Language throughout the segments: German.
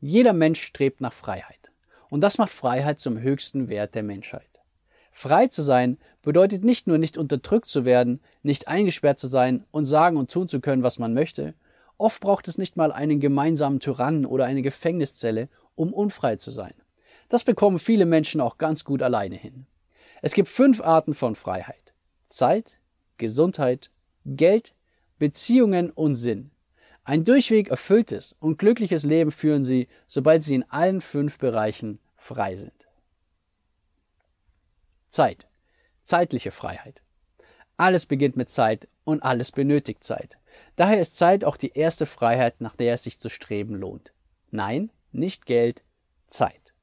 Jeder Mensch strebt nach Freiheit. Und das macht Freiheit zum höchsten Wert der Menschheit. Frei zu sein bedeutet nicht nur nicht unterdrückt zu werden, nicht eingesperrt zu sein und sagen und tun zu können, was man möchte. Oft braucht es nicht mal einen gemeinsamen Tyrannen oder eine Gefängniszelle, um unfrei zu sein. Das bekommen viele Menschen auch ganz gut alleine hin. Es gibt fünf Arten von Freiheit. Zeit, Gesundheit, Geld, Beziehungen und Sinn. Ein durchweg erfülltes und glückliches Leben führen sie, sobald sie in allen fünf Bereichen frei sind. Zeit. Zeitliche Freiheit. Alles beginnt mit Zeit und alles benötigt Zeit. Daher ist Zeit auch die erste Freiheit, nach der es sich zu streben lohnt. Nein, nicht Geld, Zeit.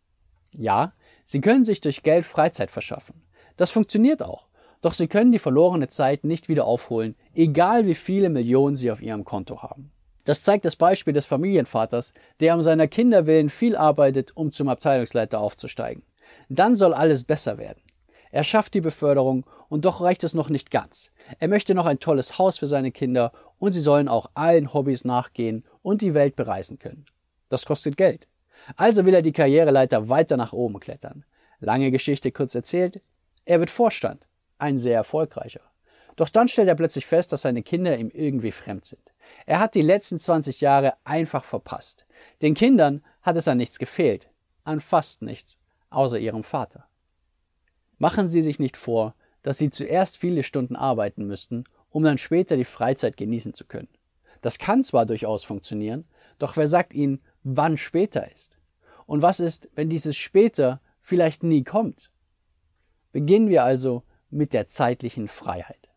Ja, Sie können sich durch Geld Freizeit verschaffen. Das funktioniert auch. Doch Sie können die verlorene Zeit nicht wieder aufholen, egal wie viele Millionen Sie auf Ihrem Konto haben. Das zeigt das Beispiel des Familienvaters, der um seiner Kinder willen viel arbeitet, um zum Abteilungsleiter aufzusteigen. Dann soll alles besser werden. Er schafft die Beförderung und doch reicht es noch nicht ganz. Er möchte noch ein tolles Haus für seine Kinder und sie sollen auch allen Hobbys nachgehen und die Welt bereisen können. Das kostet Geld. Also will er die Karriereleiter weiter nach oben klettern. Lange Geschichte kurz erzählt, er wird Vorstand ein sehr erfolgreicher. Doch dann stellt er plötzlich fest, dass seine Kinder ihm irgendwie fremd sind. Er hat die letzten 20 Jahre einfach verpasst. Den Kindern hat es an nichts gefehlt, an fast nichts, außer ihrem Vater. Machen Sie sich nicht vor, dass Sie zuerst viele Stunden arbeiten müssten, um dann später die Freizeit genießen zu können. Das kann zwar durchaus funktionieren, doch wer sagt Ihnen, wann später ist? Und was ist, wenn dieses später vielleicht nie kommt? Beginnen wir also mit der zeitlichen Freiheit.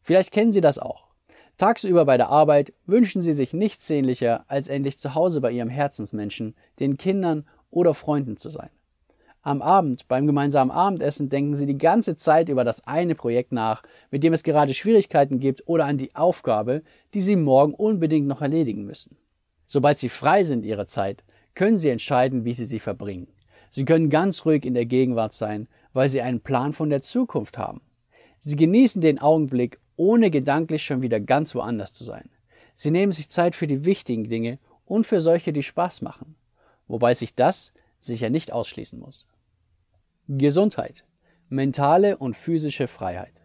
Vielleicht kennen Sie das auch. Tagsüber bei der Arbeit wünschen Sie sich nichts sehnlicher, als endlich zu Hause bei Ihrem Herzensmenschen, den Kindern oder Freunden zu sein. Am Abend, beim gemeinsamen Abendessen, denken Sie die ganze Zeit über das eine Projekt nach, mit dem es gerade Schwierigkeiten gibt oder an die Aufgabe, die Sie morgen unbedingt noch erledigen müssen. Sobald Sie frei sind Ihrer Zeit, können Sie entscheiden, wie Sie sie verbringen. Sie können ganz ruhig in der Gegenwart sein, weil sie einen Plan von der Zukunft haben. Sie genießen den Augenblick, ohne gedanklich schon wieder ganz woanders zu sein. Sie nehmen sich Zeit für die wichtigen Dinge und für solche, die Spaß machen, wobei sich das sicher nicht ausschließen muss. Gesundheit, mentale und physische Freiheit.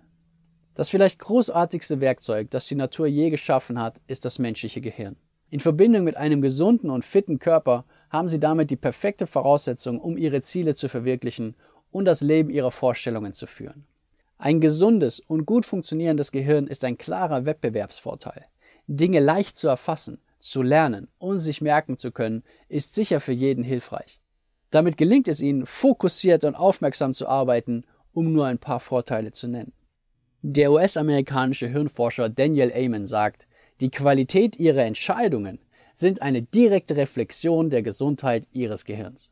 Das vielleicht großartigste Werkzeug, das die Natur je geschaffen hat, ist das menschliche Gehirn. In Verbindung mit einem gesunden und fitten Körper haben sie damit die perfekte Voraussetzung, um ihre Ziele zu verwirklichen und das Leben ihrer Vorstellungen zu führen. Ein gesundes und gut funktionierendes Gehirn ist ein klarer Wettbewerbsvorteil. Dinge leicht zu erfassen, zu lernen und sich merken zu können, ist sicher für jeden hilfreich. Damit gelingt es ihnen, fokussiert und aufmerksam zu arbeiten, um nur ein paar Vorteile zu nennen. Der US-amerikanische Hirnforscher Daniel Amen sagt, die Qualität ihrer Entscheidungen sind eine direkte Reflexion der Gesundheit ihres Gehirns.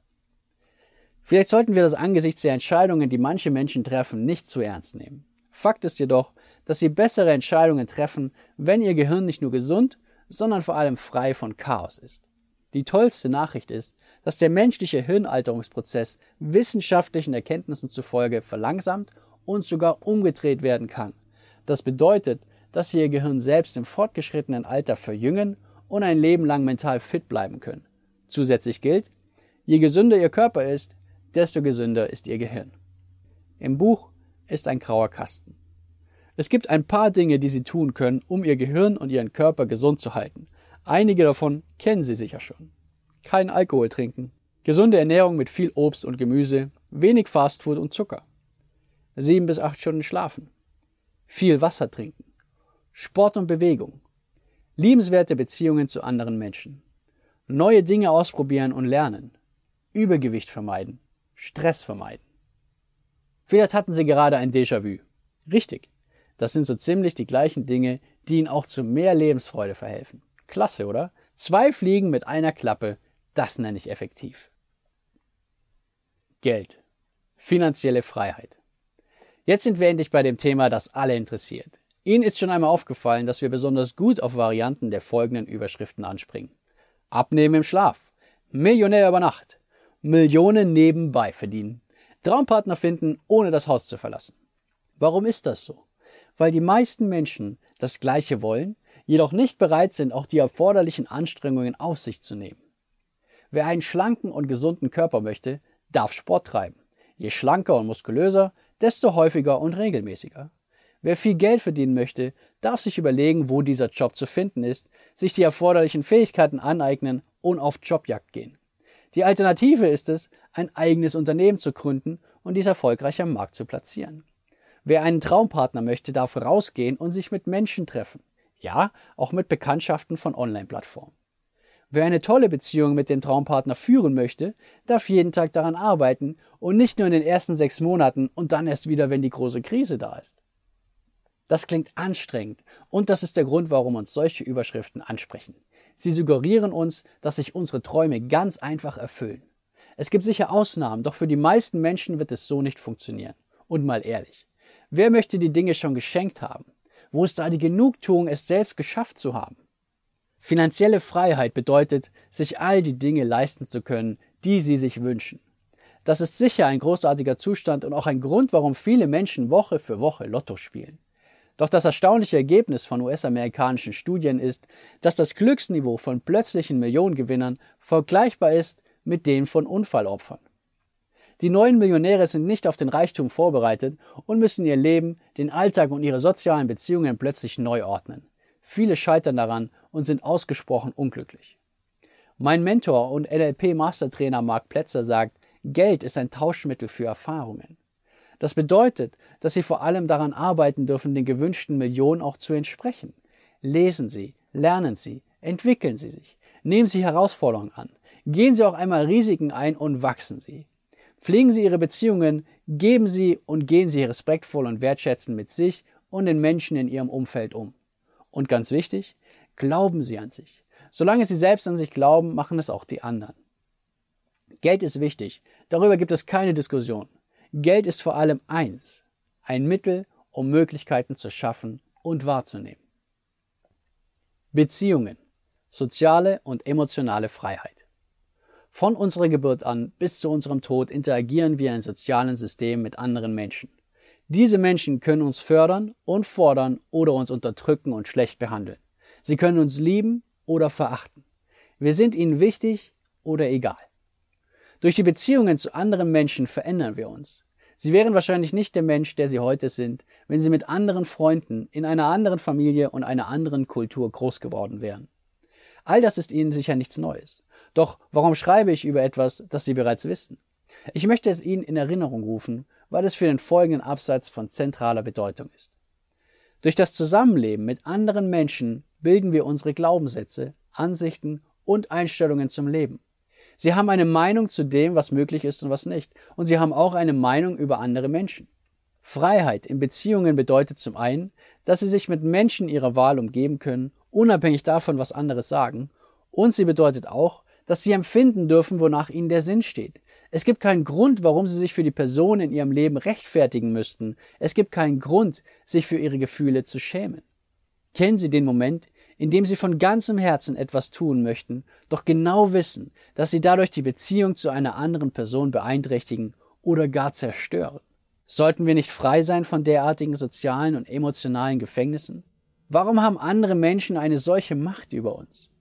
Vielleicht sollten wir das angesichts der Entscheidungen, die manche Menschen treffen, nicht zu ernst nehmen. Fakt ist jedoch, dass sie bessere Entscheidungen treffen, wenn ihr Gehirn nicht nur gesund, sondern vor allem frei von Chaos ist. Die tollste Nachricht ist, dass der menschliche Hirnalterungsprozess wissenschaftlichen Erkenntnissen zufolge verlangsamt und sogar umgedreht werden kann. Das bedeutet, dass sie ihr Gehirn selbst im fortgeschrittenen Alter verjüngen und ein Leben lang mental fit bleiben können. Zusätzlich gilt, je gesünder ihr Körper ist, desto gesünder ist ihr Gehirn. Im Buch ist ein grauer Kasten. Es gibt ein paar Dinge, die Sie tun können, um Ihr Gehirn und Ihren Körper gesund zu halten. Einige davon kennen Sie sicher schon. Kein Alkohol trinken, gesunde Ernährung mit viel Obst und Gemüse, wenig Fastfood und Zucker. Sieben bis acht Stunden schlafen. Viel Wasser trinken. Sport und Bewegung. Liebenswerte Beziehungen zu anderen Menschen. Neue Dinge ausprobieren und lernen. Übergewicht vermeiden. Stress vermeiden. Vielleicht hatten Sie gerade ein Déjà-vu. Richtig. Das sind so ziemlich die gleichen Dinge, die Ihnen auch zu mehr Lebensfreude verhelfen. Klasse, oder? Zwei Fliegen mit einer Klappe, das nenne ich effektiv. Geld. Finanzielle Freiheit. Jetzt sind wir endlich bei dem Thema, das alle interessiert. Ihnen ist schon einmal aufgefallen, dass wir besonders gut auf Varianten der folgenden Überschriften anspringen. Abnehmen im Schlaf. Millionär über Nacht. Millionen nebenbei verdienen. Traumpartner finden, ohne das Haus zu verlassen. Warum ist das so? Weil die meisten Menschen das Gleiche wollen, jedoch nicht bereit sind, auch die erforderlichen Anstrengungen auf sich zu nehmen. Wer einen schlanken und gesunden Körper möchte, darf Sport treiben. Je schlanker und muskulöser, desto häufiger und regelmäßiger. Wer viel Geld verdienen möchte, darf sich überlegen, wo dieser Job zu finden ist, sich die erforderlichen Fähigkeiten aneignen und auf Jobjagd gehen. Die Alternative ist es, ein eigenes Unternehmen zu gründen und dies erfolgreich am Markt zu platzieren. Wer einen Traumpartner möchte, darf rausgehen und sich mit Menschen treffen. Ja, auch mit Bekanntschaften von Online-Plattformen. Wer eine tolle Beziehung mit dem Traumpartner führen möchte, darf jeden Tag daran arbeiten und nicht nur in den ersten sechs Monaten und dann erst wieder, wenn die große Krise da ist. Das klingt anstrengend und das ist der Grund, warum uns solche Überschriften ansprechen. Sie suggerieren uns, dass sich unsere Träume ganz einfach erfüllen. Es gibt sicher Ausnahmen, doch für die meisten Menschen wird es so nicht funktionieren. Und mal ehrlich, wer möchte die Dinge schon geschenkt haben? Wo ist da die Genugtuung, es selbst geschafft zu haben? Finanzielle Freiheit bedeutet, sich all die Dinge leisten zu können, die sie sich wünschen. Das ist sicher ein großartiger Zustand und auch ein Grund, warum viele Menschen Woche für Woche Lotto spielen. Doch das erstaunliche Ergebnis von US-amerikanischen Studien ist, dass das Glücksniveau von plötzlichen Millionengewinnern vergleichbar ist mit dem von Unfallopfern. Die neuen Millionäre sind nicht auf den Reichtum vorbereitet und müssen ihr Leben, den Alltag und ihre sozialen Beziehungen plötzlich neu ordnen. Viele scheitern daran und sind ausgesprochen unglücklich. Mein Mentor und NLP-Mastertrainer Mark Plätzer sagt, Geld ist ein Tauschmittel für Erfahrungen. Das bedeutet, dass Sie vor allem daran arbeiten dürfen, den gewünschten Millionen auch zu entsprechen. Lesen Sie, lernen Sie, entwickeln Sie sich, nehmen Sie Herausforderungen an, gehen Sie auch einmal Risiken ein und wachsen Sie. Pflegen Sie Ihre Beziehungen, geben Sie und gehen Sie respektvoll und wertschätzend mit sich und den Menschen in Ihrem Umfeld um. Und ganz wichtig, glauben Sie an sich. Solange Sie selbst an sich glauben, machen es auch die anderen. Geld ist wichtig, darüber gibt es keine Diskussion. Geld ist vor allem eins, ein Mittel, um Möglichkeiten zu schaffen und wahrzunehmen. Beziehungen, soziale und emotionale Freiheit. Von unserer Geburt an bis zu unserem Tod interagieren wir in sozialen Systemen mit anderen Menschen. Diese Menschen können uns fördern und fordern oder uns unterdrücken und schlecht behandeln. Sie können uns lieben oder verachten. Wir sind ihnen wichtig oder egal. Durch die Beziehungen zu anderen Menschen verändern wir uns. Sie wären wahrscheinlich nicht der Mensch, der Sie heute sind, wenn Sie mit anderen Freunden in einer anderen Familie und einer anderen Kultur groß geworden wären. All das ist Ihnen sicher nichts Neues. Doch warum schreibe ich über etwas, das Sie bereits wissen? Ich möchte es Ihnen in Erinnerung rufen, weil es für den folgenden Absatz von zentraler Bedeutung ist. Durch das Zusammenleben mit anderen Menschen bilden wir unsere Glaubenssätze, Ansichten und Einstellungen zum Leben. Sie haben eine Meinung zu dem, was möglich ist und was nicht. Und sie haben auch eine Meinung über andere Menschen. Freiheit in Beziehungen bedeutet zum einen, dass sie sich mit Menschen ihrer Wahl umgeben können, unabhängig davon, was andere sagen. Und sie bedeutet auch, dass sie empfinden dürfen, wonach ihnen der Sinn steht. Es gibt keinen Grund, warum sie sich für die Person in ihrem Leben rechtfertigen müssten. Es gibt keinen Grund, sich für ihre Gefühle zu schämen. Kennen Sie den Moment, in dem Sie von ganzem Herzen etwas tun möchten, doch genau wissen, dass Sie dadurch die Beziehung zu einer anderen Person beeinträchtigen oder gar zerstören? Sollten wir nicht frei sein von derartigen sozialen und emotionalen Gefängnissen? Warum haben andere Menschen eine solche Macht über uns?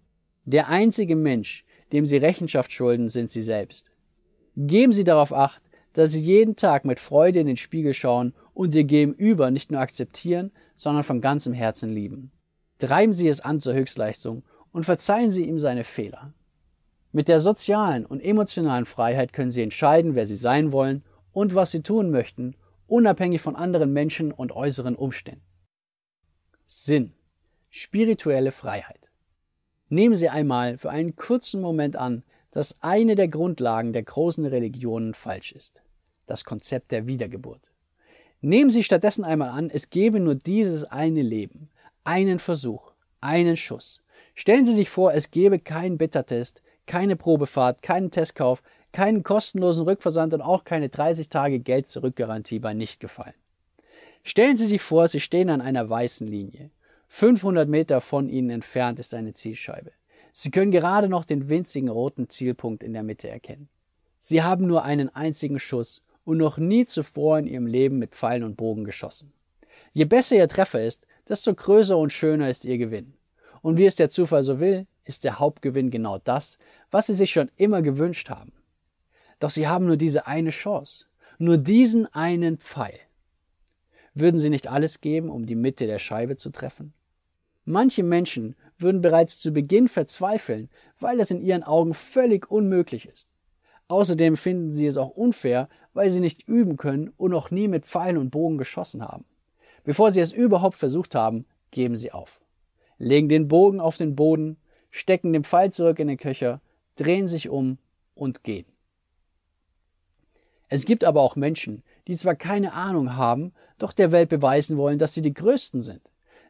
Der einzige Mensch, dem Sie Rechenschaft schulden, sind Sie selbst. Geben Sie darauf acht, dass Sie jeden Tag mit Freude in den Spiegel schauen und Ihr Gegenüber nicht nur akzeptieren, sondern von ganzem Herzen lieben. Treiben Sie es an zur Höchstleistung und verzeihen Sie ihm seine Fehler. Mit der sozialen und emotionalen Freiheit können Sie entscheiden, wer Sie sein wollen und was Sie tun möchten, unabhängig von anderen Menschen und äußeren Umständen. Sinn. Spirituelle Freiheit. Nehmen Sie einmal für einen kurzen Moment an, dass eine der Grundlagen der großen Religionen falsch ist. Das Konzept der Wiedergeburt. Nehmen Sie stattdessen einmal an, es gebe nur dieses eine Leben, einen Versuch, einen Schuss. Stellen Sie sich vor, es gäbe keinen Beta-Test, keine Probefahrt, keinen Testkauf, keinen kostenlosen Rückversand und auch keine 30 Tage Geld-Zurück-Garantie bei Nichtgefallen. Stellen Sie sich vor, Sie stehen an einer weißen Linie. 500 Meter von Ihnen entfernt ist eine Zielscheibe. Sie können gerade noch den winzigen roten Zielpunkt in der Mitte erkennen. Sie haben nur einen einzigen Schuss und noch nie zuvor in Ihrem Leben mit Pfeilen und Bogen geschossen. Je besser Ihr Treffer ist, desto größer und schöner ist Ihr Gewinn. Und wie es der Zufall so will, ist der Hauptgewinn genau das, was Sie sich schon immer gewünscht haben. Doch Sie haben nur diese eine Chance, nur diesen einen Pfeil. Würden Sie nicht alles geben, um die Mitte der Scheibe zu treffen? Manche Menschen würden bereits zu Beginn verzweifeln, weil es in ihren Augen völlig unmöglich ist. Außerdem finden sie es auch unfair, weil sie nicht üben können und noch nie mit Pfeilen und Bogen geschossen haben. Bevor sie es überhaupt versucht haben, geben sie auf. Legen den Bogen auf den Boden, stecken den Pfeil zurück in den Köcher, drehen sich um und gehen. Es gibt aber auch Menschen, die zwar keine Ahnung haben, doch der Welt beweisen wollen, dass sie die Größten sind.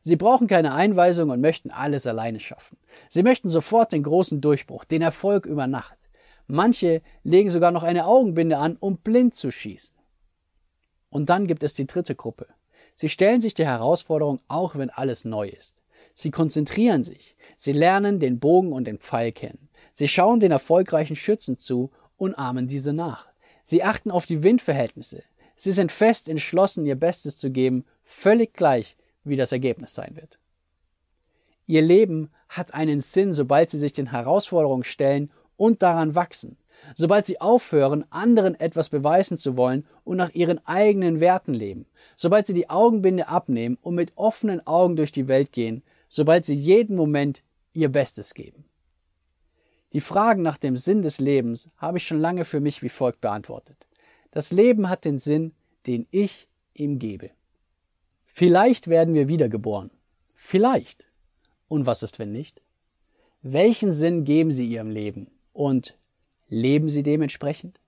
Sie brauchen keine Einweisung und möchten alles alleine schaffen. Sie möchten sofort den großen Durchbruch, den Erfolg über Nacht. Manche legen sogar noch eine Augenbinde an, um blind zu schießen. Und dann gibt es die dritte Gruppe. Sie stellen sich der Herausforderung, auch wenn alles neu ist. Sie konzentrieren sich, sie lernen den Bogen und den Pfeil kennen. Sie schauen den erfolgreichen Schützen zu und ahmen diese nach. Sie achten auf die Windverhältnisse. Sie sind fest entschlossen, ihr Bestes zu geben, völlig gleich, wie das Ergebnis sein wird. Ihr Leben hat einen Sinn, sobald sie sich den Herausforderungen stellen und daran wachsen. Sobald sie aufhören, anderen etwas beweisen zu wollen und nach ihren eigenen Werten leben. Sobald sie die Augenbinde abnehmen und mit offenen Augen durch die Welt gehen. Sobald sie jeden Moment ihr Bestes geben. Die Fragen nach dem Sinn des Lebens habe ich schon lange für mich wie folgt beantwortet. Das Leben hat den Sinn, den ich ihm gebe. Vielleicht werden wir wiedergeboren. Vielleicht. Und was ist, wenn nicht? Welchen Sinn geben Sie Ihrem Leben? Und leben Sie dementsprechend?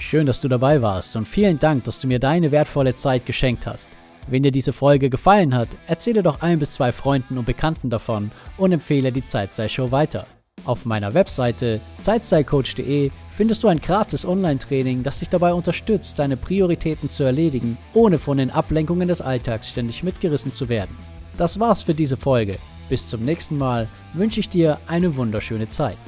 Schön, dass du dabei warst und vielen Dank, dass du mir deine wertvolle Zeit geschenkt hast. Wenn dir diese Folge gefallen hat, erzähle doch ein bis zwei Freunden und Bekannten davon und empfehle die Zeitstyle-Show weiter. Auf meiner Webseite zeitstylecoach.de findest du ein gratis Online-Training, das dich dabei unterstützt, deine Prioritäten zu erledigen, ohne von den Ablenkungen des Alltags ständig mitgerissen zu werden. Das war's für diese Folge. Bis zum nächsten Mal wünsche ich dir eine wunderschöne Zeit.